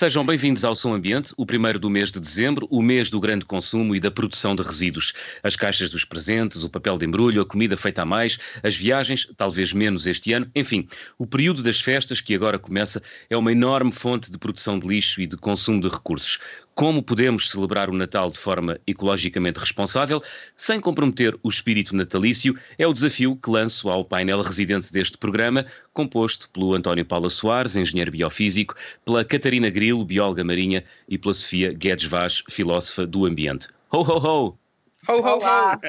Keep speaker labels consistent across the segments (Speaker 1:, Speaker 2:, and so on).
Speaker 1: Sejam bem-vindos ao Som Ambiente, o primeiro do mês de dezembro, o mês do grande consumo e da produção de resíduos. As caixas dos presentes, o papel de embrulho, a comida feita a mais, as viagens, talvez menos este ano, enfim, o período das festas que agora começa é uma enorme fonte de produção de lixo e de consumo de recursos. Como podemos celebrar o Natal de forma ecologicamente responsável, sem comprometer o espírito natalício, é o desafio que lanço ao painel residente deste programa, composto pelo António Paula Soares, engenheiro biofísico, pela Catarina Grilo, bióloga marinha, e pela Sofia Guedes Vaz, filósofa do ambiente. Ho, ho, ho!
Speaker 2: Ho, ho,
Speaker 3: Olá.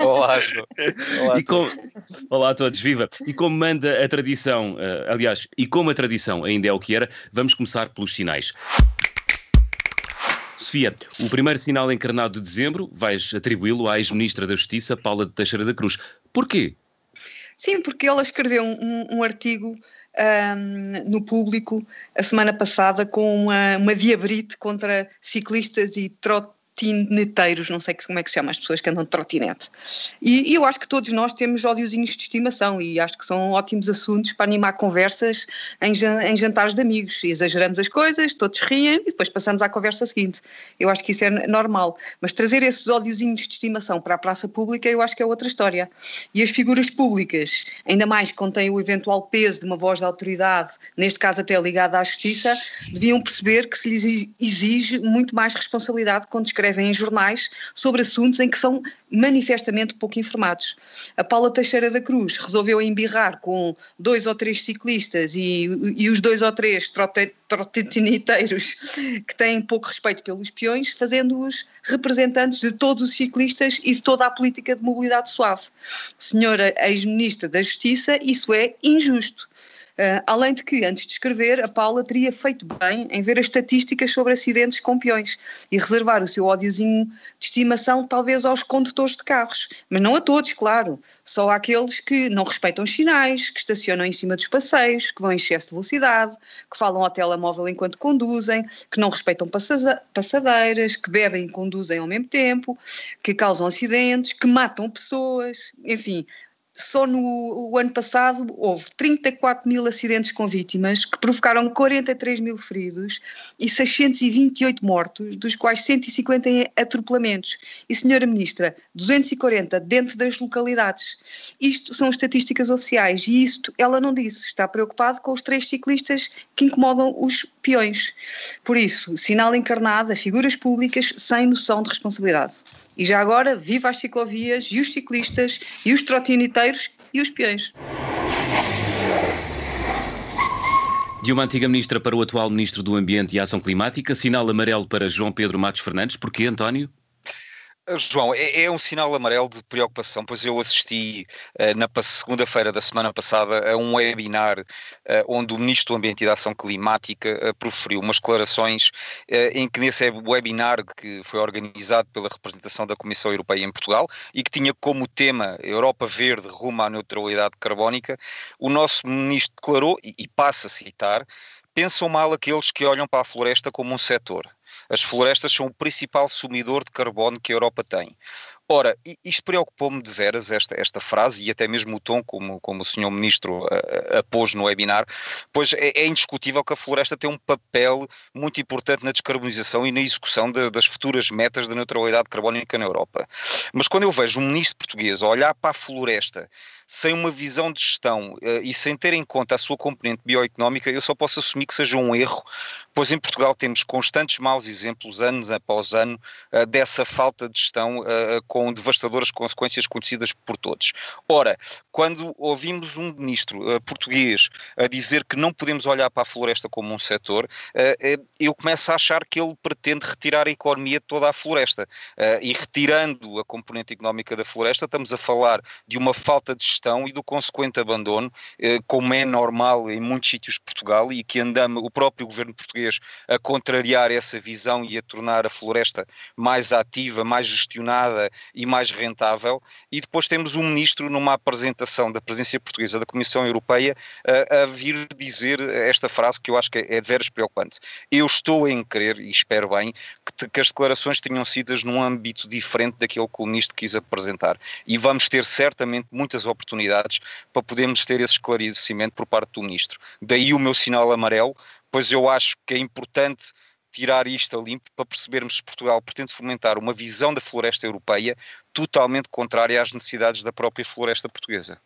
Speaker 2: Olá, Olá,
Speaker 1: E com... Olá a todos, viva! E como manda a tradição, eh, aliás, e como a tradição ainda é o que era, vamos começar pelos sinais. Sofia, o primeiro sinal encarnado de dezembro vais atribuí-lo à ex-ministra da Justiça, Paula de Teixeira da Cruz. Porquê?
Speaker 3: Sim, porque ela escreveu um, um artigo um, no público a semana passada com uma, uma diabrite contra ciclistas e trote trotineteiros, não sei como é que se chama as pessoas que andam de trotinete. E, e, eu acho que todos nós temos ódiozinhos de estimação e acho que são ótimos assuntos para animar conversas em, em jantares de amigos. Exageramos as coisas, todos riem e depois passamos à conversa seguinte. Eu acho que isso é normal. Mas trazer esses ódiozinhos de estimação para a praça pública eu acho que é outra história. E as figuras públicas, ainda mais que contêm o eventual peso de uma voz da autoridade, neste caso até ligada à justiça, deviam perceber que se lhes exige muito mais responsabilidade quando escrevem escrevem em jornais sobre assuntos em que são manifestamente pouco informados. A Paula Teixeira da Cruz resolveu embirrar com dois ou três ciclistas e, e os dois ou três trotiniteiros que têm pouco respeito pelos peões, fazendo-os representantes de todos os ciclistas e de toda a política de mobilidade suave. Senhora ex-ministra da Justiça, isso é injusto. Uh, além de que, antes de escrever, a Paula teria feito bem em ver as estatísticas sobre acidentes com peões e reservar o seu ódiozinho de estimação talvez aos condutores de carros, mas não a todos, claro, só àqueles que não respeitam os sinais, que estacionam em cima dos passeios, que vão em excesso de velocidade, que falam ao telemóvel enquanto conduzem, que não respeitam passadeiras, que bebem e conduzem ao mesmo tempo, que causam acidentes, que matam pessoas, enfim, só no ano passado houve 34 mil acidentes com vítimas, que provocaram 43 mil feridos e 628 mortos, dos quais 150 em atropelamentos. E, Senhora Ministra, 240 dentro das localidades. Isto são estatísticas oficiais e isto ela não disse. Está preocupado com os três ciclistas que incomodam os peões. Por isso, sinal encarnado a figuras públicas sem noção de responsabilidade. E já agora, viva as ciclovias e os ciclistas e os trotineteiros e os peões.
Speaker 1: De uma antiga ministra para o atual ministro do Ambiente e Ação Climática, sinal amarelo para João Pedro Matos Fernandes. Porquê, António?
Speaker 2: João, é, é, um sinal amarelo de preocupação, pois eu assisti uh, na segunda-feira da semana passada a um webinar uh, onde o Ministro do Ambiente e da Ação Climática uh, proferiu umas declarações em que nesse webinar que foi organizado pela representação da Comissão Europeia em Portugal e que tinha como tema Europa Verde rumo à neutralidade carbónica, o nosso Ministro declarou, e, e passa a citar, pensam mal aqueles que olham para a floresta como um setor as florestas são o principal sumidor de carbono que a Europa tem. Ora, isto preocupou-me de veras, esta, esta frase, e até mesmo o tom como, como o senhor ministro a, a, a pôs no webinar, pois é, é, indiscutível que a floresta tem um papel muito importante na descarbonização e na execução de, das futuras metas da neutralidade carbónica na Europa. Mas quando eu vejo um ministro português olhar para a floresta sem uma visão de gestão uh, e sem ter em conta a sua componente bioeconómica, eu só posso assumir que seja um erro, pois em Portugal temos constantes maus exemplos, anos após ano, uh, dessa falta de gestão com devastadoras consequências conhecidas por todos. Ora, quando ouvimos um ministro português a dizer que não podemos olhar para a floresta como um setor, eu começo a achar que ele pretende retirar a economia toda a floresta. e retirando a componente económica da floresta, estamos a falar de uma falta de gestão e do consequente abandono, como é normal em muitos sítios de Portugal e que andamos, o próprio governo português, a contrariar essa visão e a tornar a floresta mais ativa, mais gestionada e mais rentável. E depois temos um ministro, numa apresentação da presidência portuguesa da Comissão Europeia, a, a vir dizer esta frase que eu acho que é, de veras preocupante. Eu estou em crer, e espero bem, que, que as declarações tenham sido num âmbito diferente daquele que o ministro quis apresentar e vamos ter certamente muitas oportunidades para podermos ter esse esclarecimento por parte do Ministro. Daí o meu sinal amarelo, pois eu acho que é importante tirar isto a limpo para percebermos se Portugal pretende fomentar uma visão da floresta europeia totalmente contrária às necessidades da própria floresta portuguesa.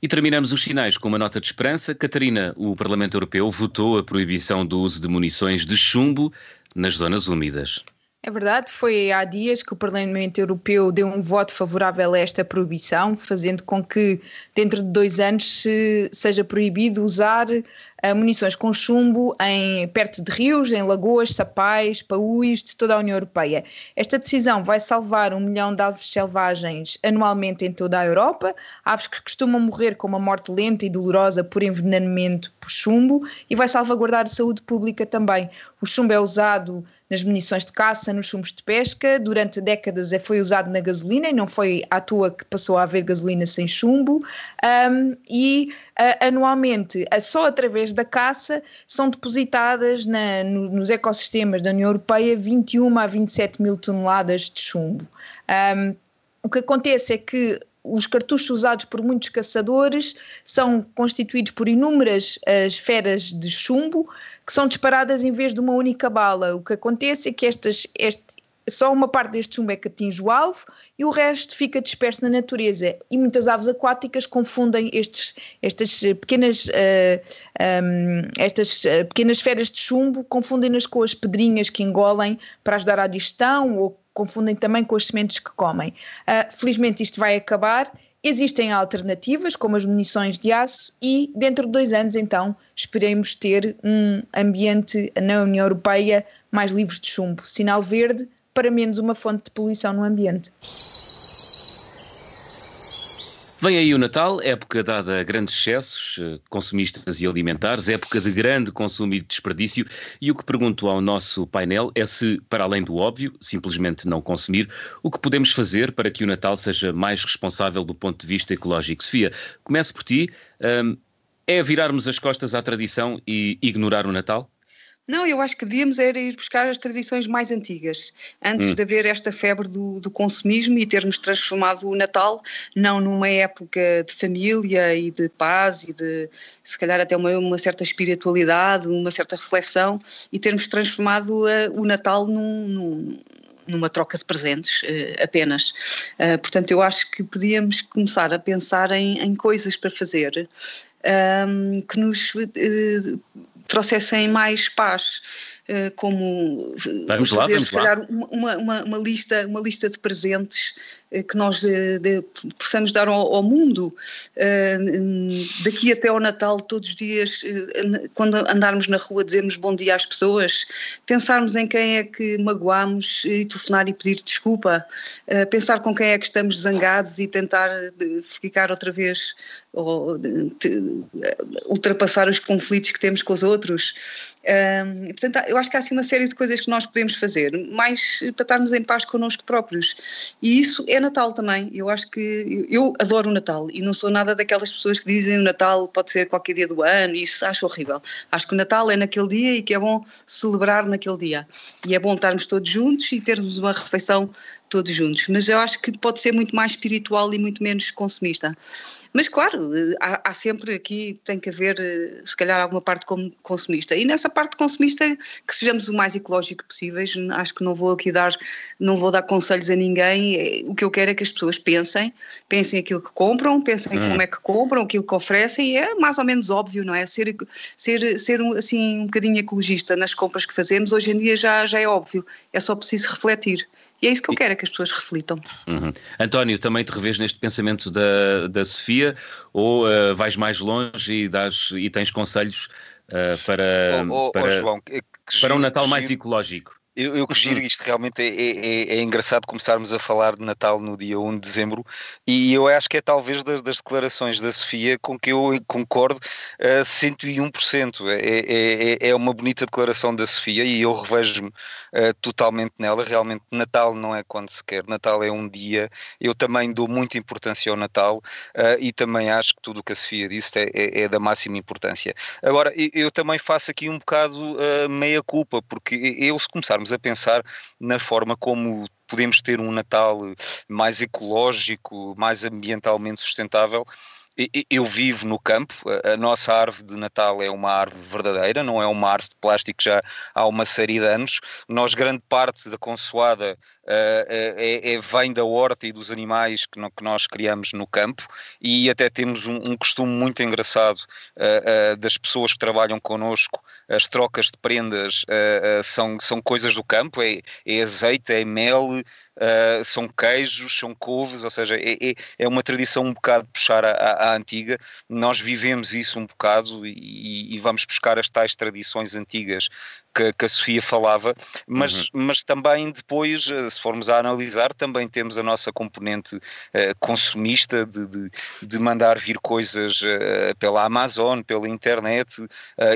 Speaker 1: E terminamos os sinais com uma nota de esperança. Catarina, o Parlamento Europeu votou a proibição do uso de munições de chumbo nas zonas úmidas.
Speaker 3: É verdade, foi há dias que o Parlamento Europeu deu um voto favorável a esta proibição, fazendo com que dentro de dois anos se, seja proibido usar uh, munições com chumbo em, perto de rios, em lagoas, sapais, paúis de toda a União Europeia. Esta decisão vai salvar um milhão de aves selvagens anualmente em toda a Europa, aves que costumam morrer com uma morte lenta e dolorosa por envenenamento por chumbo, e vai salvaguardar a saúde pública também. O chumbo é usado nas munições de caça, nos chumbos de pesca. Durante décadas é, foi usado na gasolina e não foi à toa que passou a haver gasolina sem chumbo. Um, e uh, anualmente, só através da caça, são depositadas na, no, nos ecossistemas da União Europeia 21 a 27 mil toneladas de chumbo. Um, o que acontece é que os cartuchos usados por muitos caçadores são constituídos por inúmeras uh, esferas de chumbo que são disparadas em vez de uma única bala. O que acontece é que estas, este, só uma parte deste chumbo é que atinge o alvo e o resto fica disperso na natureza. E muitas aves aquáticas confundem estes, estas pequenas, uh, um, ehm, estas pequenas esferas de chumbo, confundem-nas com as pedrinhas que engolem para ajudar à digestão ou confundem também com as sementes que comem. Uh, felizmente isto vai acabar. Existem alternativas, como as munições de aço, e dentro de dois anos, então, esperemos ter um ambiente na União Europeia mais livre de chumbo. Sinal verde para menos uma fonte de poluição no ambiente.
Speaker 1: Vem aí o Natal, época dada a grandes excessos eh, consumistas e alimentares, época de grande consumo e desperdício, e o que pergunto ao nosso painel é se, para além do óbvio, simplesmente não consumir, o que podemos fazer para que o Natal seja mais responsável do ponto de vista ecológico. Sofia, começo por ti. É virarmos as costas à tradição e ignorar o Natal?
Speaker 3: Não, eu acho que devíamos era ir buscar as tradições mais antigas, antes hum. de haver esta febre do, do, consumismo e termos transformado o Natal não numa época de família e de paz e de, se calhar, até uma, uma certa espiritualidade, uma certa reflexão e termos transformado uh, o Natal num, num numa troca de presentes uh, apenas. Uh, portanto, eu acho que podíamos começar a pensar em, em coisas para fazer um, que nos uh, trouxessem mais paz. Eh, como
Speaker 1: vamos fazer, lá, vamos
Speaker 3: se calhar, uma, uma, uma, lista, uma lista de presentes que nós de, de, possamos dar ao, ao mundo eh, daqui até ao Natal, todos os dias, quando andarmos na rua, dizermos bom dia às pessoas, pensarmos em quem é que magoamos e telefonar e pedir desculpa, pensar com quem é que estamos zangados e tentar ficar outra vez ou ultrapassar os conflitos que temos com os outros. portanto, eu acho que há assim uma série de coisas que nós podemos fazer, mais para estarmos em paz connosco próprios. E isso é Natal também. Eu acho que eu adoro o Natal e não sou nada daquelas pessoas que dizem o Natal pode ser qualquer dia do ano, isso acho horrível. Acho que o Natal é naquele dia e que é bom celebrar naquele dia. E é bom estarmos todos juntos e termos uma refeição todos juntos, mas eu acho que pode ser muito mais espiritual e muito menos consumista. Mas claro, há, há sempre aqui, tem que haver eh, se calhar alguma parte consumista e nessa parte consumista que sejamos o mais ecológico possíveis, acho que não vou aqui dar, não vou dar conselhos a ninguém, é, o que eu quero é que as pessoas pensem, pensem aquilo que compram, pensem hum. como é que compram, aquilo que oferecem, é mais ou menos óbvio, não é? Ser, ser, ser assim um bocadinho ecologista nas compras que fazemos, hoje em dia já, já é óbvio, é só preciso refletir. E é isso que eu quero, é que as pessoas reflitam.
Speaker 1: Uhum. António, também te revês neste pensamento da, da Sofia ou uh, vais mais longe e, dás, e tens conselhos uh, para, oh, oh, para, oh, João, que, que para um Natal mais ecológico?
Speaker 2: Eu, eu giro uhum. isto realmente é, é, é, é, engraçado começarmos a falar de Natal no dia 1 de dezembro e eu acho que é talvez das, das declarações da Sofia com que eu concordo a 101%. É, é, é, é uma bonita declaração da Sofia e eu revejo-me uh, totalmente nela. Realmente, Natal não é quando se quer, Natal é um dia. Eu também dou muita importância ao Natal uh, e também acho que tudo o que a Sofia disse é, é, é da máxima importância. Agora, eu, eu, também faço aqui um bocado uh, meia-culpa, porque eu, se começar começarmos a pensar na forma como podemos ter um Natal mais ecológico, mais ambientalmente sustentável, eu vivo no campo, a nossa árvore de Natal é uma árvore verdadeira, não é uma árvore de plástico já há uma série de anos. Nós, grande parte da consoada é, é, vem da horta e dos animais que, no, que, nós criamos no campo e até temos um, um costume muito engraçado das pessoas que trabalham connosco, as trocas de prendas são, são coisas do campo, é, é azeite, é mel, Uh, são queijos, são couves, ou seja, é, é, é uma tradição um bocado puxar à, antiga. Nós vivemos isso um bocado e, e, vamos buscar as tais tradições antigas que, que a Sofia falava, mas, uhum. mas também depois, eh, se formos a analisar, também temos a nossa componente uh, consumista de, de, de, mandar vir coisas uh, pela Amazon, pela internet,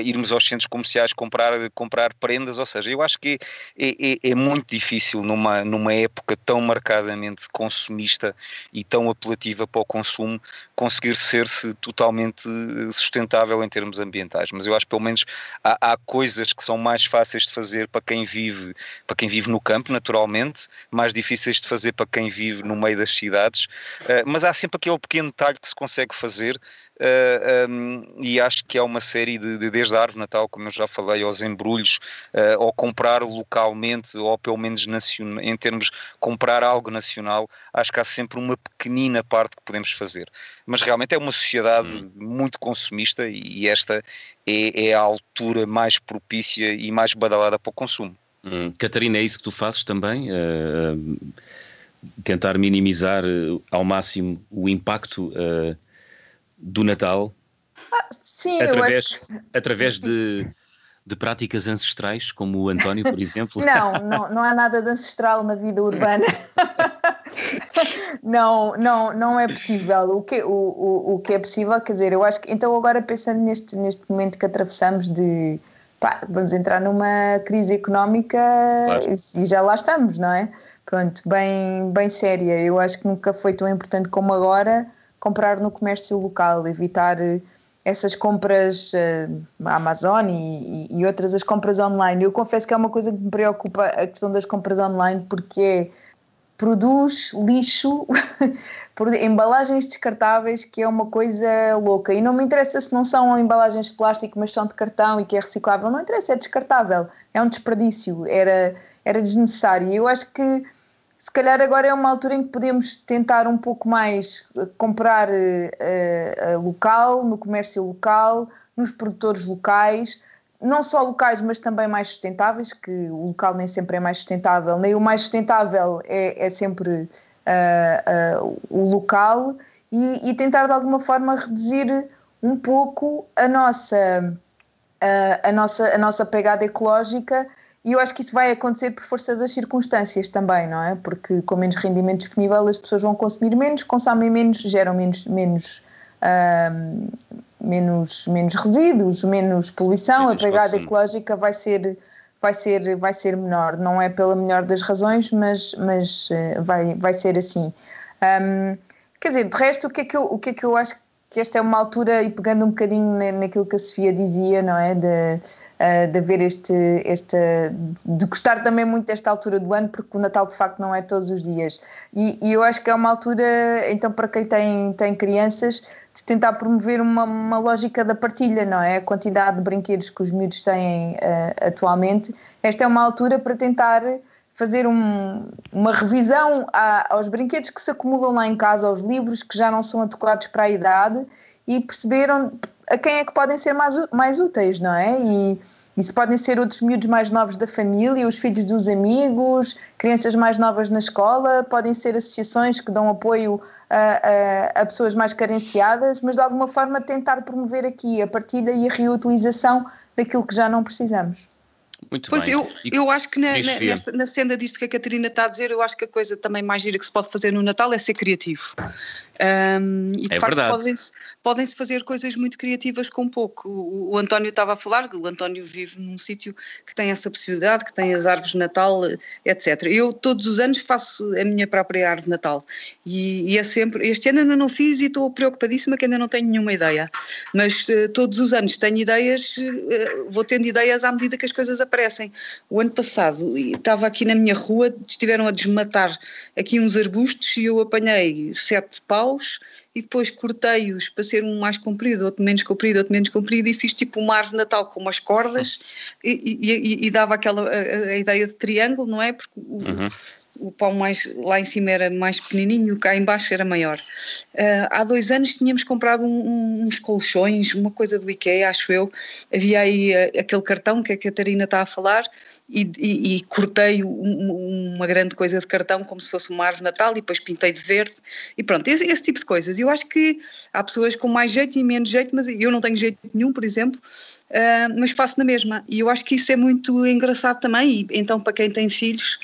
Speaker 2: irmos aos centros comerciais comprar, comprar prendas, ou seja, eu acho que é, é, é muito difícil numa, numa época tão marcadamente consumista e tão apelativa para o consumo conseguir ser-se totalmente sustentável em termos ambientais, mas eu acho que pelo menos há, há coisas que são mais fáceis de fazer para quem vive, para quem vive no campo, naturalmente, mais difíceis de fazer para quem vive no meio das cidades, uh, mas há sempre aquele pequeno detalhe que se consegue fazer uh, eh, um, e acho que é uma série de, de, desde a árvore natal, como eu já falei, aos embrulhos, uh, ou comprar localmente, ou pelo menos nacional, em termos comprar algo nacional, acho que há sempre uma pequenina parte que podemos fazer. Mas realmente é uma sociedade hum. muito consumista e esta é, é a altura mais propícia e mais badalada para o consumo.
Speaker 1: Hum. Catarina, é isso que tu fazes também? Uh, tentar minimizar uh, ao máximo o impacto uh, do Natal?
Speaker 4: Ah, sim,
Speaker 1: através,
Speaker 4: que...
Speaker 1: através de, de práticas ancestrais, como o António, por exemplo?
Speaker 4: não, não, não há nada de ancestral na vida urbana. não, não, não é possível. O que, o, o, o que é possível, quer dizer, eu acho que. Então, agora pensando neste, neste momento que atravessamos de. Pá, vamos entrar numa crise económica claro. e já lá estamos, não é? Pronto, bem, bem séria. Eu acho que nunca foi tão importante como agora comprar no comércio local, evitar eh, essas compras uh, Amazon e, e, outras as compras online. Eu confesso que é uma coisa que me preocupa a questão das compras online porque é produz lixo, embalagens descartáveis, que é uma coisa louca. E não me interessa se não são embalagens de plástico, mas são de cartão e que é reciclável. Não interessa, é descartável. É um desperdício. Era, era desnecessário. Eu acho que se calhar agora é uma altura em que podemos tentar um pouco mais comprar uh, uh, local, no comércio local, nos produtores locais não só locais, mas também mais sustentáveis, que o local nem sempre é mais sustentável, nem o mais sustentável é, é sempre uh, o local, e, e, tentar de alguma forma reduzir um pouco a nossa, a nossa, a nossa pegada ecológica. E eu acho que isso vai acontecer por força das circunstâncias também, não é? Porque com menos rendimento disponível as pessoas vão consumir menos, consomem menos, geram menos, menos menos, menos resíduos, menos poluição, menos a pegada consumo. ecológica vai ser, vai, ser, vai ser menor. Não é pela melhor das razões, mas, mas eh, vai, vai ser assim. Um, quer dizer, de resto, o que, é que eu, o que é que eu acho que esta é uma altura, e pegando um bocadinho naquilo que a Sofia dizia, não é? De, uh, de haver este, este. de gostar também muito desta altura do ano, porque o Natal de facto não é todos os dias. E, e eu acho que é uma altura, então, para quem tem, tem crianças, de tentar promover uma, uma lógica da partilha, não é? A quantidade de brinquedos que os miúdos têm uh, atualmente. Esta é uma altura para tentar fazer um, uma revisão a, aos brinquedos que se acumulam lá em casa, aos livros que já não são adequados para a idade e perceberam a quem é que podem ser mais, mais úteis, não é? E, e se podem ser outros miúdos mais novos da família, os filhos dos amigos, crianças mais novas na escola, podem ser associações que dão apoio a, a, a, pessoas mais carenciadas, mas de alguma forma tentar promover aqui a partilha e a reutilização daquilo que já não precisamos.
Speaker 3: Muito pois bem. eu, eu acho que na, na, nesta, na senda disto que a Catarina está a dizer, eu acho que a coisa também mais gira que se pode fazer no Natal é ser criativo. Um, e de é facto podem-se podem -se fazer coisas muito criativas com pouco. O, o António estava a falar, o António vive num sítio que tem essa possibilidade, que tem as árvores de Natal, etc. Eu todos os anos faço a minha própria árvore de Natal e, e é sempre. Este ano ainda não fiz e estou preocupadíssima que ainda não tenho nenhuma ideia. Mas uh, todos os anos tenho ideias, uh, vou tendo ideias à medida que as coisas aparecem. O ano passado estava aqui na minha rua, estiveram a desmatar aqui uns arbustos e eu apanhei sete pau paus e depois cortei-os para ser um mais comprido, outro menos comprido, outro menos comprido e fiz tipo uma árvore de Natal com umas cordas e, e, e, dava aquela a, a, ideia de triângulo, não é? Porque o, uhum. o pau mais lá em cima era mais pequenininho, cá embaixo era maior. Uh, há dois anos tínhamos comprado um, uns colchões, uma coisa do Ikea, acho eu. Havia aí uh, aquele cartão que a Catarina está a falar e, e, e cortei um, uma grande coisa de cartão como se fosse uma árvore natal e depois pintei de verde e pronto, esse, esse, tipo de coisas. Eu acho que há pessoas com mais jeito e menos jeito, mas eu não tenho jeito nenhum, por exemplo, uh, mas faço na mesma. E eu acho que isso é muito engraçado também. E, então, para quem tem filhos,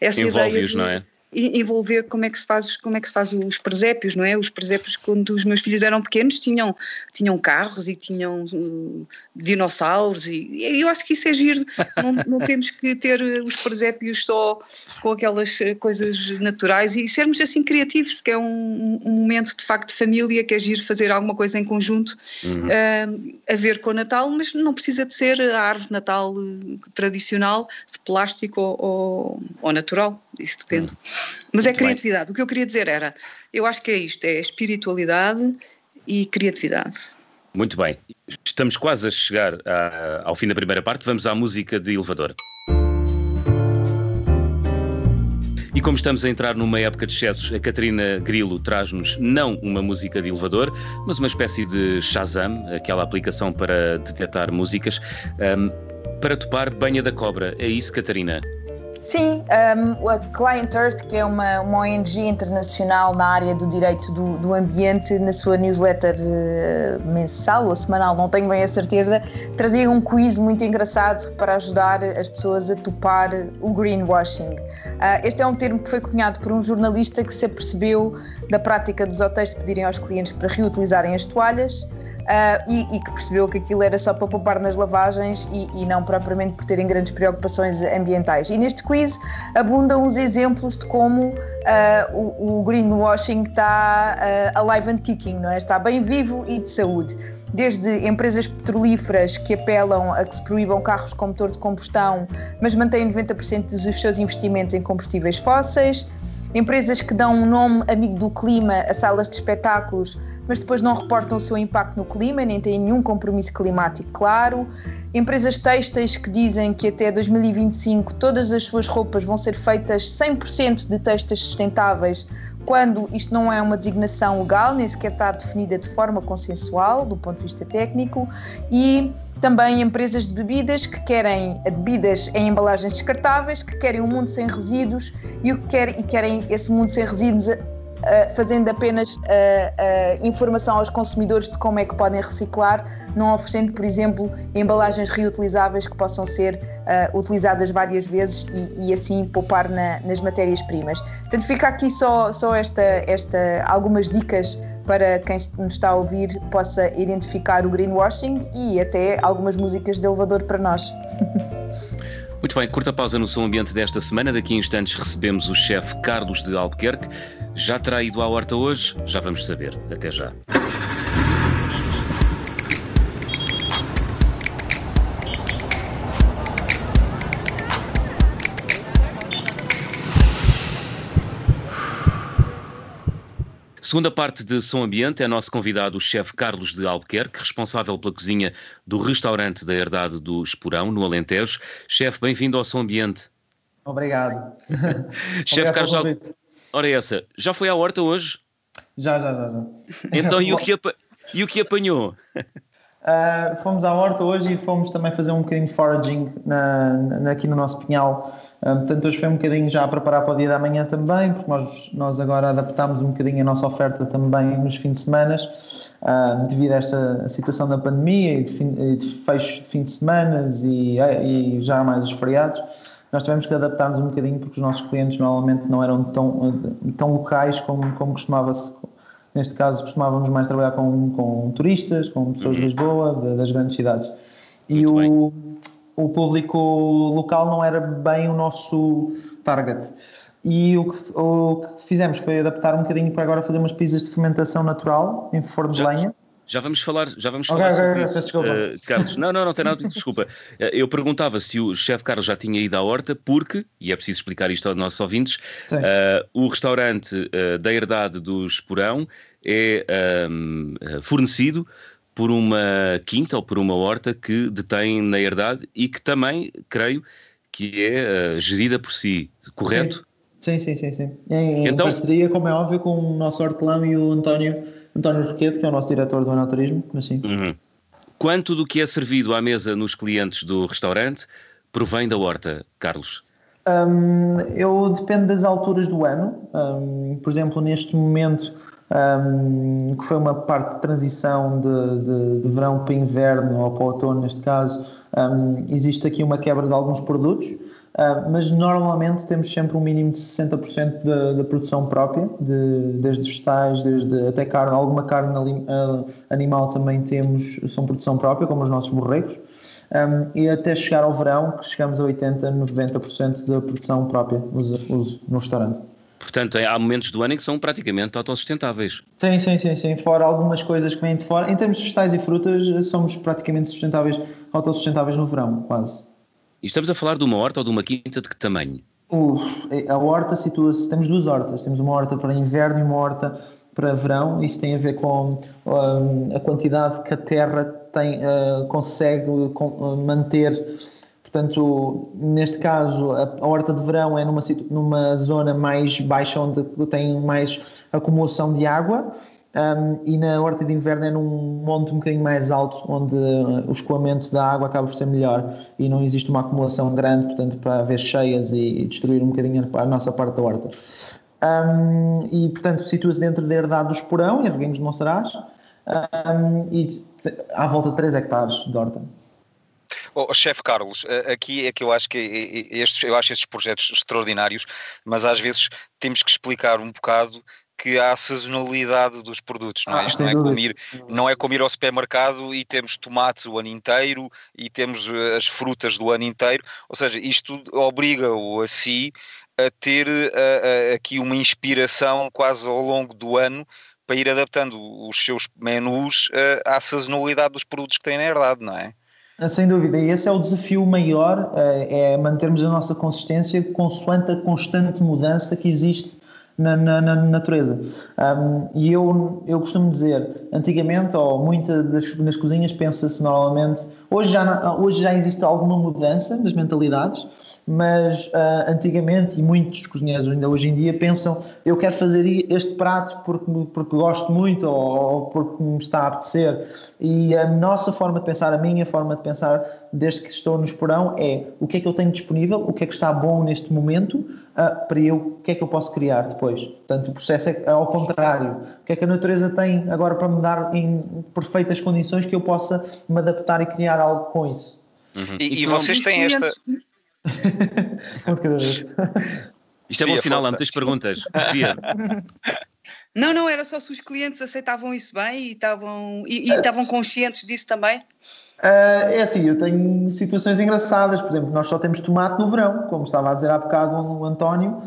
Speaker 3: essa
Speaker 1: Envolve-os, não é?
Speaker 3: Envolver como é que se faz como é que se faz os presépios não é? Os presépios quando os meus filhos eram pequenos tinham tinham carros e tinham uh, dinossauros e, eu acho que isso é giro. Não, não, temos que ter os presépios só com aquelas coisas naturais e sermos assim criativos porque é um, um momento de facto de família que é giro fazer alguma coisa em conjunto uhum. uh, a ver com o Natal mas não precisa de ser a árvore de Natal uh, tradicional de plástico ou, ou, ou natural isso depende uhum. Mas é criatividade. Bem. O que eu queria dizer era, eu acho que é isto, é espiritualidade e criatividade.
Speaker 1: Muito bem. Estamos quase a chegar a, ao fim da primeira parte. Vamos à música de elevador. E como estamos a entrar numa época de excessos, a Catarina Grilo traz-nos não uma música de elevador, mas uma espécie de Shazam, aquela aplicação para detectar músicas, um, para topar Banha da Cobra. É isso, Catarina?
Speaker 4: Sim, um, a Client Earth, que é uma, uma ONG internacional na área do direito do, do ambiente, na sua newsletter uh, mensal ou semanal, não tenho bem a certeza, trazia um quiz muito engraçado para ajudar as pessoas a topar o greenwashing. Uh, este é um termo que foi cunhado por um jornalista que se apercebeu da prática dos hotéis de pedirem aos clientes para reutilizarem as toalhas uh, e, e, que percebeu que aquilo era só para poupar nas lavagens e, e, não propriamente por terem grandes preocupações ambientais. E neste quiz abundam os exemplos de como uh, o, o, greenwashing está uh, alive and kicking, não é? está bem vivo e de saúde. Desde empresas petrolíferas que apelam a que se proíbam carros com motor de combustão, mas mantêm 90% dos seus investimentos em combustíveis fósseis, empresas que dão um nome amigo do clima a salas de espetáculos mas depois não reportam o seu impacto no clima, nem têm nenhum compromisso climático claro. Empresas têxteis que dizem que até 2025 todas as suas roupas vão ser feitas 100% de textas sustentáveis, quando isto não é uma designação legal, nem sequer está definida de forma consensual, do ponto de vista técnico, e também empresas de bebidas que querem bebidas em embalagens descartáveis, que querem um mundo sem resíduos e, o que quer, e querem esse mundo sem resíduos uh, fazendo apenas uh, uh, informação aos consumidores de como é que podem reciclar, não oferecendo, por exemplo, embalagens reutilizáveis que possam ser utilizadas várias vezes e, e assim poupar na, nas matérias-primas. Portanto, fica aqui só, só esta, esta, algumas dicas para quem nos está a ouvir possa identificar o greenwashing e até algumas músicas de elevador para nós.
Speaker 1: Muito bem, curta pausa no som ambiente desta semana. Daqui a instantes recebemos o chefe Carlos de Albuquerque. Já terá ido à horta hoje? Já vamos saber. Até já. Segunda parte de Som Ambiente é nosso convidado o chefe Carlos de Albuquerque, responsável pela cozinha do restaurante da Herdade do Esporão, no Alentejo. Chefe, bem-vindo ao Som Ambiente.
Speaker 5: Obrigado.
Speaker 1: chefe Carlos Albuquerque. Ora é essa, já foi à horta hoje?
Speaker 5: Já, já, já. já.
Speaker 1: Então, e o que, e o que apanhou?
Speaker 5: Uh, fomos à horta hoje e fomos também fazer um bocadinho de foraging na, na, aqui no nosso pinhal. Uh, portanto, hoje foi um bocadinho já a preparar para o dia da manhã também, porque nós, nós agora adaptámos um bocadinho a nossa oferta também nos fins de semana, uh, devido a esta situação da pandemia e de, fim, de fecho de fim de semana e, e já mais os feriados. Nós tivemos que adaptar-nos um bocadinho porque os nossos clientes normalmente não eram tão, tão locais como, como costumava-se Neste caso, costumávamos mais trabalhar com, com turistas, com pessoas uhum. de Lisboa, de, das grandes cidades. E o, o público local não era bem o nosso target. E o que, o que fizemos foi adaptar um bocadinho para agora fazer umas pizzas de fermentação natural em forno de lenha.
Speaker 1: Já vamos falar, já vamos falar okay, sobre okay, isso, uh, Carlos. Não, não, não tem nada de desculpa. Uh, eu perguntava se o chefe Carlos já tinha ido à horta, porque, e é preciso explicar isto aos nossos ouvintes, uh, o restaurante da Herdade do Esporão é um, fornecido por uma quinta ou por uma horta que detém na herdade e que também, creio, que é gerida por si, correto?
Speaker 5: Sim, sim, sim, sim. Em, então, parceria, como é óbvio, com o nosso hortelão e o António António Roquete, que é o nosso diretor do Enoturismo, mas sim. Uhum.
Speaker 1: Quanto do que é servido à mesa nos clientes do restaurante provém da horta, Carlos?
Speaker 5: Um, eu depende das alturas do ano. Um, por exemplo, neste momento, um, que foi uma parte de transição de, de, de, verão para inverno ou para outono, neste caso, existe aqui uma quebra de alguns produtos. Uh, mas normalmente temos sempre um mínimo de 60% da, da produção própria, de, desde vegetais, desde até carne, alguma carne uh, animal também temos, são produção própria, como os nossos borregos, um, e até chegar ao verão, que chegamos a 80%, 90% da produção própria uso, uso no restaurante.
Speaker 1: Portanto, há momentos do ano em que são praticamente autossustentáveis.
Speaker 5: Sim, sim, sim, sim. Fora algumas coisas que vêm de fora. Em termos de vegetais e frutas, somos praticamente sustentáveis, autossustentáveis no verão, quase.
Speaker 1: E estamos a falar de uma horta ou de uma quinta de que tamanho?
Speaker 5: Uh, a horta situa-se, temos duas hortas, temos uma horta para inverno e uma horta para verão, isso tem a ver com um, a quantidade que a terra tem, uh, consegue uh, manter. Portanto, neste caso, a, a, horta de verão é numa, numa zona mais baixa, onde tem mais acumulação de água, um, e na horta de inverno é num monte um bocadinho mais alto, onde o escoamento da água acaba por ser melhor e não existe uma acumulação grande, portanto, para haver cheias e destruir um bocadinho a nossa parte da horta. Um, e, portanto, situa-se dentro da herdade do Esporão, em Arguengos de Monsaraz, um, e à volta de 3 hectares de horta.
Speaker 2: Oh, chefe Carlos, aqui é que eu acho que estes, eu acho estes projetos extraordinários, mas às vezes temos que explicar um bocado que há a sazonalidade dos produtos, não é? Ah, Isto não é, como ir, não é como ir ao supermercado e temos tomates o ano inteiro e temos eh, as frutas do ano inteiro, ou seja, isto obriga-o a si a ter a, eh, a, aqui uma inspiração quase ao longo do ano para ir adaptando os seus menus eh, à sazonalidade dos produtos que têm na herdade, não é?
Speaker 5: Ah, sem dúvida, e esse é o desafio maior, é mantermos a nossa consistência consoante a constante mudança que existe na, na, na natureza. Um, e eu, eu costumo dizer, antigamente, ou muitas das, das cozinhas pensa-se normalmente, hoje já, hoje já existe alguma mudança nas mentalidades, mas uh, antigamente, e muitos cozinheiros ainda hoje em dia pensam, eu quero fazer este prato porque, porque gosto muito ou, ou porque me está a apetecer. E a nossa forma de pensar, a minha forma de pensar, desde que estou no esporão, é o que é que eu tenho disponível, o que é que está bom neste momento, uh, para eu, o que é que eu posso criar depois. Portanto, o processo é ao contrário. O que é que a natureza tem agora para me dar em perfeitas condições que eu possa me adaptar e criar algo com isso.
Speaker 2: Uhum. E, e, vocês têm esta
Speaker 1: Isto é bom sinal, há muitas perguntas.
Speaker 3: Não, não, era só se os clientes aceitavam isso bem e estavam, e, e estavam conscientes disso também.
Speaker 5: Uh, é assim, eu tenho situações engraçadas, por exemplo, nós só temos tomate no verão, como estava a dizer há bocado o António,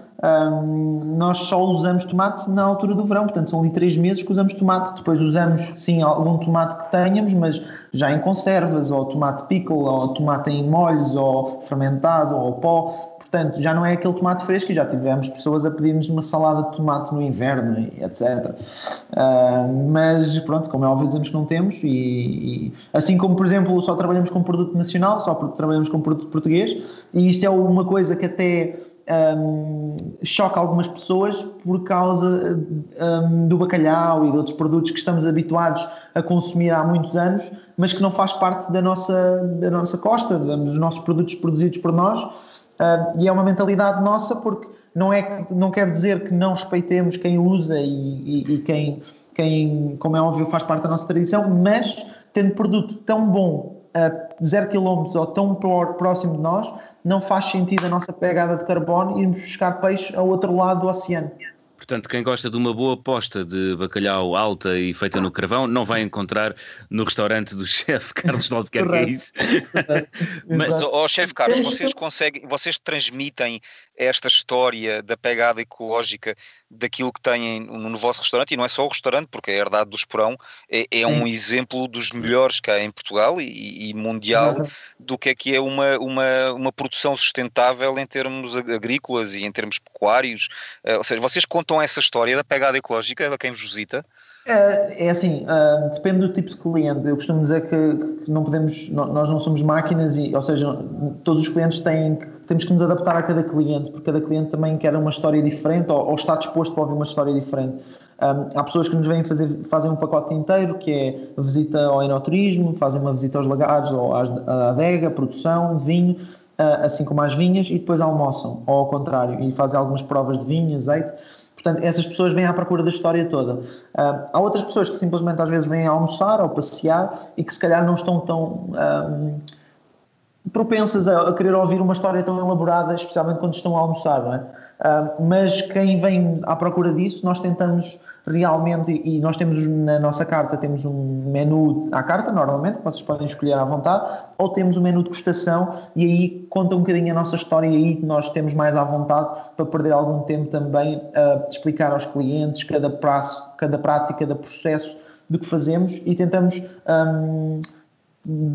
Speaker 5: nós só usamos tomate na altura do verão, portanto são ali três meses que usamos tomate, depois usamos sim algum tomate que tenhamos, mas já em conservas, ou tomate pickle, ou tomate em molhos, ou fermentado, ou pó, Portanto, já não é aquele tomate fresco e já tivemos pessoas a pedir-nos uma salada de tomate no inverno, etc. Uh, mas pronto, como é óbvio, dizemos que não temos. E, e, assim como, por exemplo, só trabalhamos com produto nacional, só trabalhamos com produto português, e isto é uma coisa que até um, choca algumas pessoas por causa um, do bacalhau e de outros produtos que estamos habituados a consumir há muitos anos, mas que não faz parte da nossa, da nossa costa, dos nossos produtos produzidos por nós. Uh, e é uma mentalidade nossa porque não, é, não quer dizer que não respeitemos quem usa e, e, e quem, quem, como é óbvio, faz parte da nossa tradição, mas tendo produto tão bom a zero quilómetros ou tão próximo de nós, não faz sentido a nossa pegada de carbono irmos buscar peixe ao outro lado do oceano.
Speaker 1: Portanto, quem gosta de uma boa posta de bacalhau alta e feita no carvão, não vai encontrar no restaurante do chefe Carlos de Albuquerque, é isso?
Speaker 2: Mas, ó oh, chefe Carlos, vocês conseguem, vocês transmitem esta história da pegada ecológica daquilo que têm no vosso restaurante, e não é só o restaurante, porque a herdade do Esporão é, é um exemplo dos melhores que há em Portugal e, e mundial uhum. do que é que é uma, uma, uma produção sustentável em termos agrícolas e em termos pecuários. Uh, ou seja, vocês contam essa história da pegada ecológica a quem vos visita?
Speaker 5: É, é assim, uh, depende do tipo de cliente. Eu costumo dizer que, que, não podemos, nós não somos máquinas, e, ou seja, todos os clientes têm temos que nos adaptar a cada cliente, porque cada cliente também quer uma história diferente ou, ou está disposto a ouvir uma história diferente. Um, há pessoas que nos vêm fazer, fazem um pacote inteiro, que é visita ao enoturismo, fazem uma visita aos lagados ou à adega, produção de vinho, uh, assim como às vinhas, e depois almoçam, ou ao contrário, e fazem algumas provas de vinho, azeite. Portanto, essas pessoas vêm à procura da história toda. Uh, há outras pessoas que simplesmente às vezes vêm almoçar ou passear e que se calhar não estão tão um, propensas a, a, querer ouvir uma história tão elaborada, especialmente quando estão a almoçar, não é? Uh, mas quem vem à procura disso, nós tentamos realmente, e nós temos na nossa carta, temos um menu à carta, normalmente, que vocês podem escolher à vontade, ou temos um menu de degustação e aí conta um bocadinho a nossa história e aí nós temos mais à vontade para perder algum tempo também a explicar aos clientes cada prazo, cada prática, cada processo do que fazemos e tentamos um,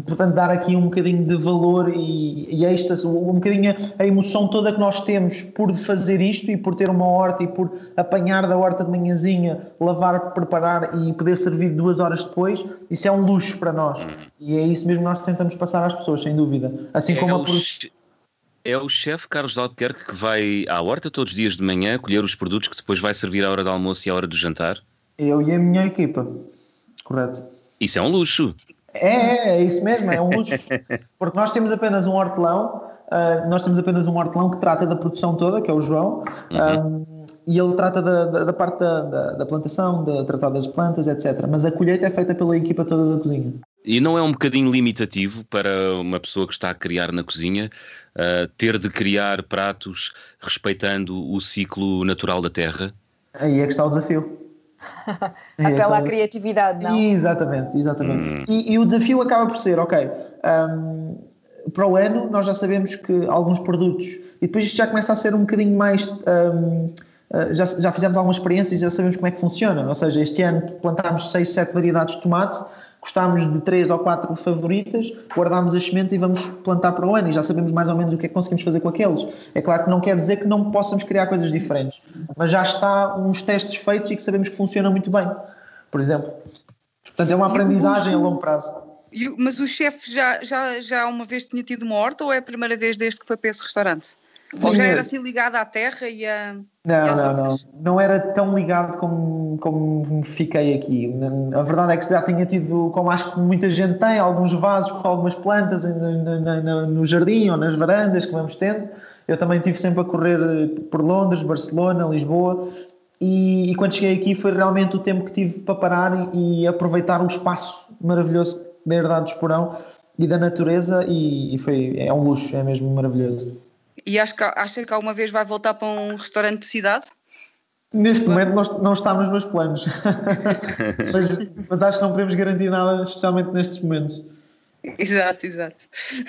Speaker 5: portanto, dar aqui um bocadinho de valor e, e êxtase, um bocadinho a, emoção toda que nós temos por fazer isto e por ter uma horta e por apanhar da horta de manhãzinha, lavar, preparar e poder servir duas horas depois, isso é um luxo para nós. Uhum. E é isso mesmo que nós tentamos passar às pessoas, sem dúvida. Assim é, como é a
Speaker 1: É o chefe Carlos Albuquerque que vai à horta todos os dias de manhã colher os produtos que depois vai servir à hora do almoço e à hora do jantar?
Speaker 5: Eu e a minha equipa, correto.
Speaker 1: Isso é um luxo.
Speaker 5: É, é, é isso mesmo, é um luxo. Porque nós temos apenas um hortelão, uh, nós temos apenas um hortelão que trata da produção toda, que é o João, uhum. um, e ele trata da, da, da parte da, da, da, plantação, de tratar das plantas, etc. Mas a colheita é feita pela equipa toda da cozinha.
Speaker 1: E não é um bocadinho limitativo para uma pessoa que está a criar na cozinha uh, ter de criar pratos respeitando o ciclo natural da terra?
Speaker 5: Aí é que está o desafio.
Speaker 4: Apela à criatividade, não?
Speaker 5: Exatamente, exatamente. Hum. E, e, o desafio acaba por ser, ok, um, para o ano nós já sabemos que alguns produtos, e depois isto já começa a ser um bocadinho mais. Um, uh, já, já fizemos algumas experiências e já sabemos como é que funciona. Ou seja, este ano plantámos 6, 7 variedades de tomate gostámos de três ou quatro favoritas, guardámos as sementes e vamos plantar para o ano e já sabemos mais ou menos o que é que conseguimos fazer com aqueles. É claro que não quer dizer que não possamos criar coisas diferentes, mas já está uns testes feitos e que sabemos que funcionam muito bem, por exemplo. Portanto, é uma aprendizagem a longo prazo.
Speaker 3: Mas o chefe já, já, já uma vez tinha tido uma horta ou é a primeira vez desde que foi para esse restaurante? Ou já era assim ligado à terra e a.
Speaker 5: Não, e não, não. Não era tão ligado como, como fiquei aqui. A verdade é que já tinha tido, como acho que muita gente tem, alguns vasos com algumas plantas no, no, no jardim ou nas varandas que vamos tendo. Eu também estive sempre a correr eh, por Londres, Barcelona, Lisboa. E, e, quando cheguei aqui foi realmente o tempo que tive para parar e, e aproveitar o espaço maravilhoso da herdade do Esporão e da natureza. E, e foi, é um luxo, é mesmo maravilhoso.
Speaker 3: E acho que, acha que alguma vez vai voltar para um restaurante de cidade?
Speaker 5: Neste momento não, não está nos meus planos. mas, mas acho que não podemos garantir nada, especialmente nestes momentos.
Speaker 3: Exato, exato.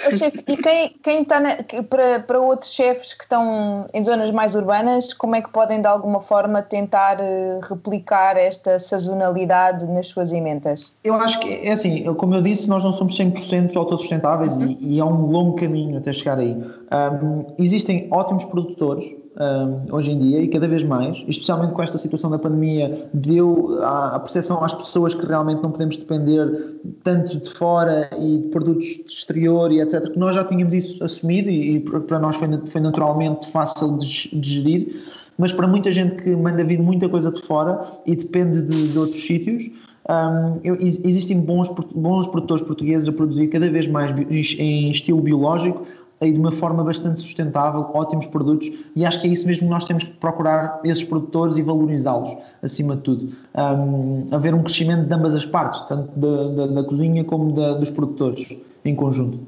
Speaker 4: Oh, chefe, e quem, quem está na, para, para outros chefes que estão em zonas mais urbanas, como é que podem de alguma forma tentar eh, replicar esta sazonalidade nas suas emendas?
Speaker 5: Eu acho que é assim, como eu disse, nós não somos 100% autossustentáveis uhum. e, e é um longo caminho até chegar aí. Um, existem ótimos produtores um, hoje em dia e cada vez mais, especialmente com esta situação da pandemia, deu a, a percepção às pessoas que realmente não podemos depender tanto de fora e de produtos de exterior e etc., que nós já tínhamos isso assumido e, e para nós foi, foi naturalmente fácil de, de, gerir, mas para muita gente que manda vir muita coisa de fora e depende de, de outros sítios, um, existem bons, bons produtores portugueses a produzir cada vez mais em estilo biológico, e de uma forma bastante sustentável, ótimos produtos, e acho que é isso mesmo que nós temos que procurar esses produtores e valorizá-los, acima de tudo. Um, haver um crescimento de ambas as partes, tanto da, da, da cozinha como da, dos produtores, em conjunto.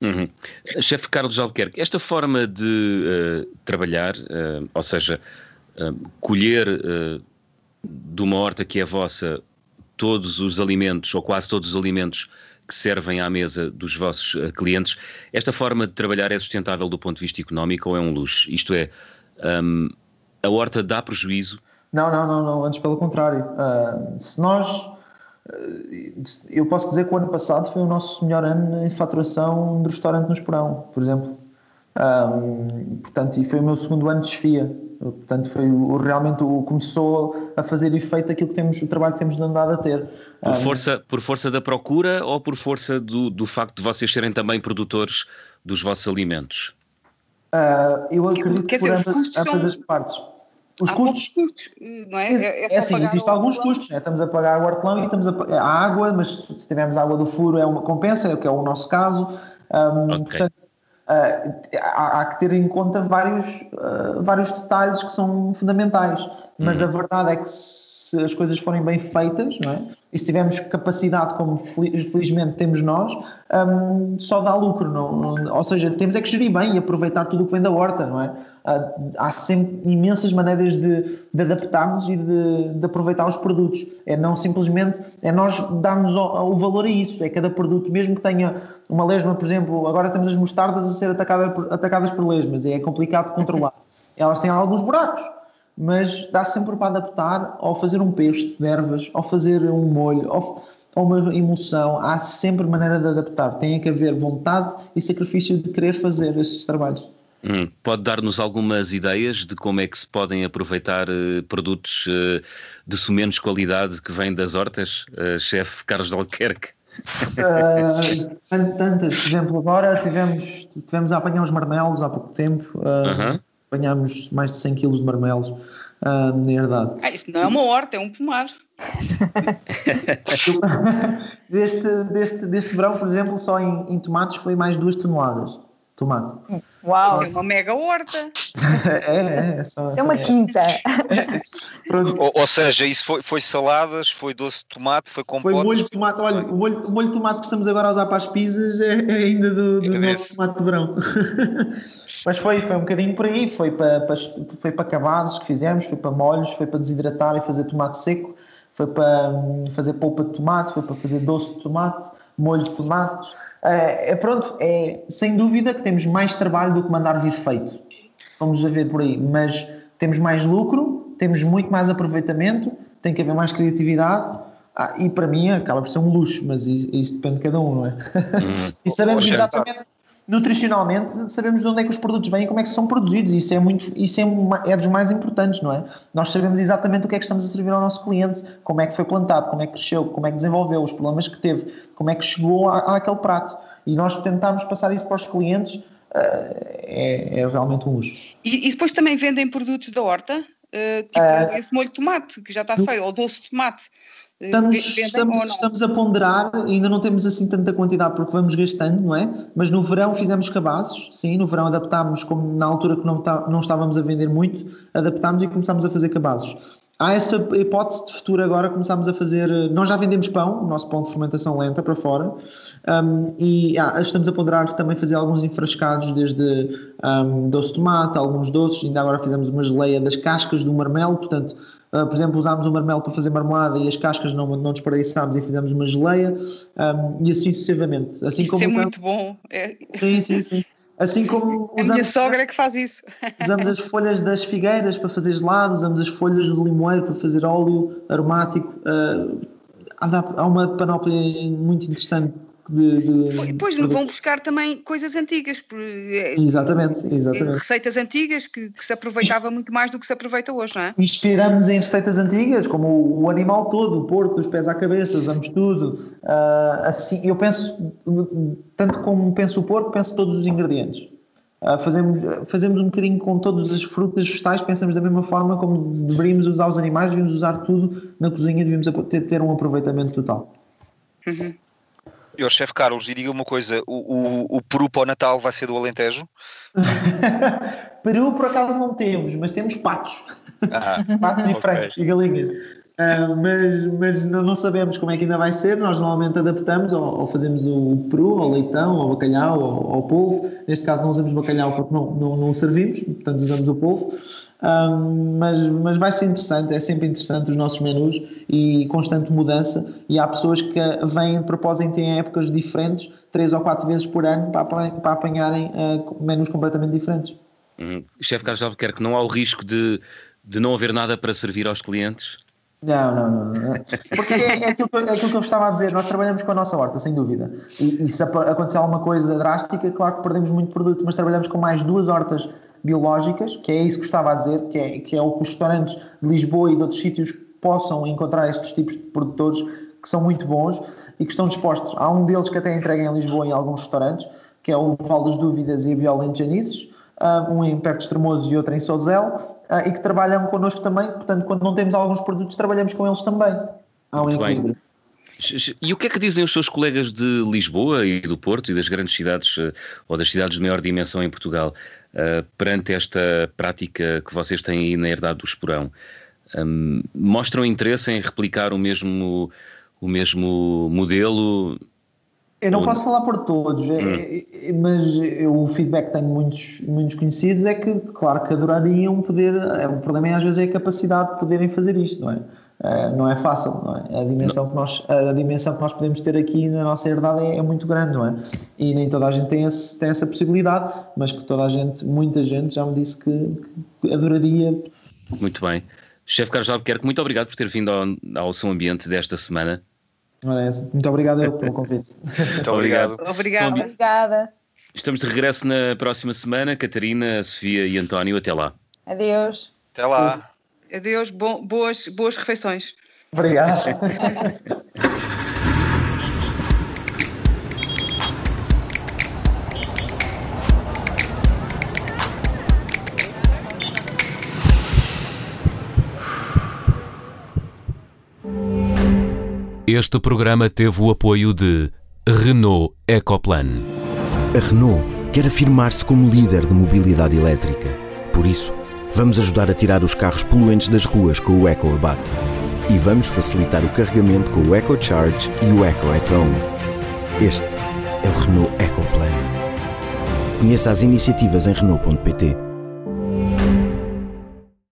Speaker 1: Uhum. Chefe Carlos Albuquerque, esta forma de uh, trabalhar, uh, ou seja, uh, colher de uma horta que é vossa todos os alimentos, ou quase todos os alimentos que servem à mesa dos vossos uh, clientes. Esta forma de trabalhar é sustentável do ponto de vista económico ou é um luxo? Isto é, um, a horta dá prejuízo?
Speaker 5: Não, não, não, não antes pelo contrário. Uh, se nós. Uh, eu posso dizer que o ano passado foi o nosso melhor ano em faturação de restaurante no Esporão, por exemplo. Um, portanto, e foi o meu segundo ano de desfia. Portanto, foi o, realmente o, começou a fazer efeito aquilo que temos, o trabalho que temos andado a ter.
Speaker 1: Por força, por força da procura ou por força do, do facto de vocês serem também produtores dos vossos alimentos?
Speaker 5: Uh, eu acredito Quer que por dizer, ambas, ambas as partes.
Speaker 3: Os Há custos, custos, não é? É,
Speaker 5: é, é assim, existem alguns custos. Né? Estamos a pagar o hortelão e estamos a, a água, mas se tivermos água do furo é uma compensa, que é o nosso caso. Um, okay. Uh, há, há, que ter em conta vários, uh, vários detalhes que são fundamentais, mas uhum. a verdade é que se as coisas forem bem feitas, não é? e se tivermos capacidade, como felizmente temos nós, um, só dá lucro, não, não, ou seja, temos é que gerir bem e aproveitar tudo o que vem da horta, não é? Uh, há sempre imensas maneiras de, de adaptarmos e de, de, aproveitar os produtos. É não simplesmente, é nós darmos o, o, valor a isso, é cada produto, mesmo que tenha uma lesma, por exemplo, agora temos as mostardas a ser atacadas por, atacadas por lesmas, e é complicado de controlar. Elas têm alguns buracos, mas dá sempre para adaptar ao fazer um peixe de ervas, ao fazer um molho, ou, uma emoção, há sempre maneira de adaptar. Tem que haver vontade e sacrifício de querer fazer esses trabalhos.
Speaker 1: Hum, pode dar-nos algumas ideias de como é que se podem aproveitar uh, produtos uh, de sumenos qualidade que vêm das hortas, uh, chefe Carlos Alquerque?
Speaker 5: Uh, tantas, por exemplo, agora tivemos, tivemos a apanhar os marmelos há pouco tempo. -huh apanhámos mais de 100 kg de marmelos uh, na herdade.
Speaker 3: Ah, isso não é uma horta, é um pomar.
Speaker 5: deste, deste, deste verão, por exemplo, só em, em tomates foi mais 2 toneladas tomate.
Speaker 3: Uau! Isso é uma mega horta.
Speaker 5: é, é, é, só,
Speaker 4: é uma é. quinta.
Speaker 2: ou, ou, seja, isso foi, foi saladas, foi doce de tomate, foi composto.
Speaker 5: Foi molho de tomate. Olha, o molho, o molho de tomate que estamos agora a usar para as pizzas é, é ainda do, do nosso tomate de verão. Mas foi, foi um bocadinho por aí. Foi para, para, foi para cavados que fizemos, foi para molhos, foi para desidratar e fazer tomate seco, foi para hum, fazer polpa de tomate, foi para fazer doce de tomate, molho de tomates. É, é, pronto, é sem dúvida que temos mais trabalho do que mandar vir feito. Vamos a ver por aí, mas temos mais lucro, temos muito mais aproveitamento, tem que haver mais criatividade. Ah, e para mim acaba por ser um luxo, mas isso, isso depende de cada um, não é? Hum. e sabemos exatamente nutricionalmente sabemos de onde é que os produtos vêm e como é que são produzidos. Isso é muito, isso é, é dos mais importantes, não é? Nós sabemos exatamente o que é que estamos a servir ao nosso cliente, como é que foi plantado, como é que cresceu, como é que desenvolveu, os problemas que teve, como é que chegou à, àquele prato. E nós tentarmos passar isso para os clientes uh, é, é, realmente um luxo.
Speaker 3: E, e, depois também vendem produtos da horta? Uh, tipo uh, esse molho de tomate, que já está feio, ou doce de tomate.
Speaker 5: Estamos, estamos, estamos, a ponderar, ainda não temos assim tanta quantidade porque vamos gastando, não é? Mas no verão fizemos cabazes, sim, no verão adaptámos, como na altura que não, tá, não estávamos a vender muito, adaptámos e começámos a fazer cabazes. Há essa hipótese de futuro agora, começámos a fazer, nós já vendemos pão, o nosso pão de fermentação lenta para fora, um, e ah, estamos a ponderar também fazer alguns enfrascados, desde um, doce de tomate, alguns doces, ainda agora fizemos uma geleia das cascas do marmelo, portanto Uh, por exemplo, usámos o marmelo para fazer marmelada e as cascas não, não desperdiçámos e fizemos uma geleia um, e assim sucessivamente. Assim
Speaker 3: isso como é muito bom. É...
Speaker 5: Sim, sim, sim. Assim como
Speaker 3: a minha sogra que faz isso.
Speaker 5: Usamos as folhas das figueiras para fazer gelado, usamos as folhas do limoeiro para fazer óleo aromático. Uh, há uma panóplia muito interessante de, de,
Speaker 3: E depois vão buscar também coisas antigas. eh,
Speaker 5: Exatamente, exatamente.
Speaker 3: Receitas antigas que, que se aproveitava muito mais do que se aproveita hoje, não é?
Speaker 5: Inspiramos em receitas antigas, como o, o animal todo, o porco, dos pés à cabeça, usamos tudo. Ah, assim, eu penso, tanto como penso o porco, penso todos os ingredientes. Ah, fazemos, fazemos um bocadinho com todas as frutas, vegetais, pensamos da mesma forma como deveríamos usar os animais, devíamos usar tudo na cozinha, devíamos ter, ter um aproveitamento total.
Speaker 3: Uhum.
Speaker 2: E o chefe Carlos, e diga uma coisa: o, o, o peru para o Natal vai ser do Alentejo?
Speaker 5: Peru, por acaso, não temos, mas temos patos.
Speaker 2: Ah,
Speaker 5: patos e
Speaker 2: ok.
Speaker 5: frangos e galinhas. Ah, mas mas não, não sabemos como é que ainda vai ser. Nós normalmente adaptamos ou, ou fazemos o peru, ou leitão, ou bacalhau, ou, ou polvo. Neste caso, não usamos bacalhau porque não, não, não servimos, portanto, usamos o polvo. Ah, mas, mas vai ser interessante, é sempre interessante os nossos menus e constante mudança. E há pessoas que vêm de propósito em épocas diferentes, três ou quatro vezes por ano, para, para apanharem ah, menus completamente diferentes.
Speaker 1: Hum, Chefe Carlos Albuquerque, não há o risco de, de não haver nada para servir aos clientes?
Speaker 5: Não, não, não. não. Porque é, é aquilo que, eu- é aquilo que eu estava a dizer, nós trabalhamos com a nossa horta, sem dúvida. E, e se acontecer alguma coisa drástica, claro que perdemos muito produto, mas trabalhamos com mais duas hortas biológicas, que é isso que estava a dizer, que é, que é o que os restaurantes de Lisboa e de outros sítios possam encontrar estes tipos de produtores que são muito bons e que estão dispostos. Há um deles que até entrega em Lisboa em alguns restaurantes, que é o Val das Dúvidas e a Viola em Janizes, ah, um em Perto de Estremoso e outro em Sozel, ah, e que trabalham connosco também. Portanto, quando não temos alguns produtos, trabalhamos com eles também. Há um equilíbrio.
Speaker 1: E o que é que dizem os seus colegas de Lisboa e do Porto e das grandes cidades eh, ou das cidades de maior dimensão em Portugal eh, perante esta prática que vocês têm aí na herdade do Esporão? Hum, mostram interesse em replicar o mesmo, o mesmo modelo?
Speaker 5: Eu não posso falar por todos, é- é- é- mas eu- o feedback que tenho muitos, muitos conhecidos é que, claro, que adorariam poder. é, O problema é às vezes é a capacidade de poderem fazer isto, não é? Eh, não é fácil, não é? A dimensão, que nós, a dimensão que nós podemos ter aqui na nossa herdade é, é muito grande, não é? E nem toda a gente tem, esse, tem essa possibilidade, mas que toda a gente, muita gente já me disse que, que adoraria.
Speaker 1: Muito bem. Chefe Carlos Albuquerque, muito obrigado por ter vindo ao, ao Som Ambiente desta semana.
Speaker 5: Essa. Muito obrigado eu pelo convite.
Speaker 2: Muito obrigado.
Speaker 3: Obrigada.
Speaker 4: Obrigada.
Speaker 1: Estamos de regresso na próxima semana. Catarina, Sofia e António, até lá.
Speaker 4: Adeus.
Speaker 2: Até lá.
Speaker 3: Adeus, bo- boas, boas refeições.
Speaker 5: Obrigado.
Speaker 6: Este programa teve o apoio de Renault Ecoplan.
Speaker 7: A Renault quer afirmar-se como líder de mobilidade elétrica. Por isso, vamos ajudar a tirar os carros poluentes das ruas com o EcoAbate. E vamos facilitar o carregamento com o EcoCharge e o Eco at Home. Este é o Renault Ecoplan. Conheça as iniciativas em Renault.pt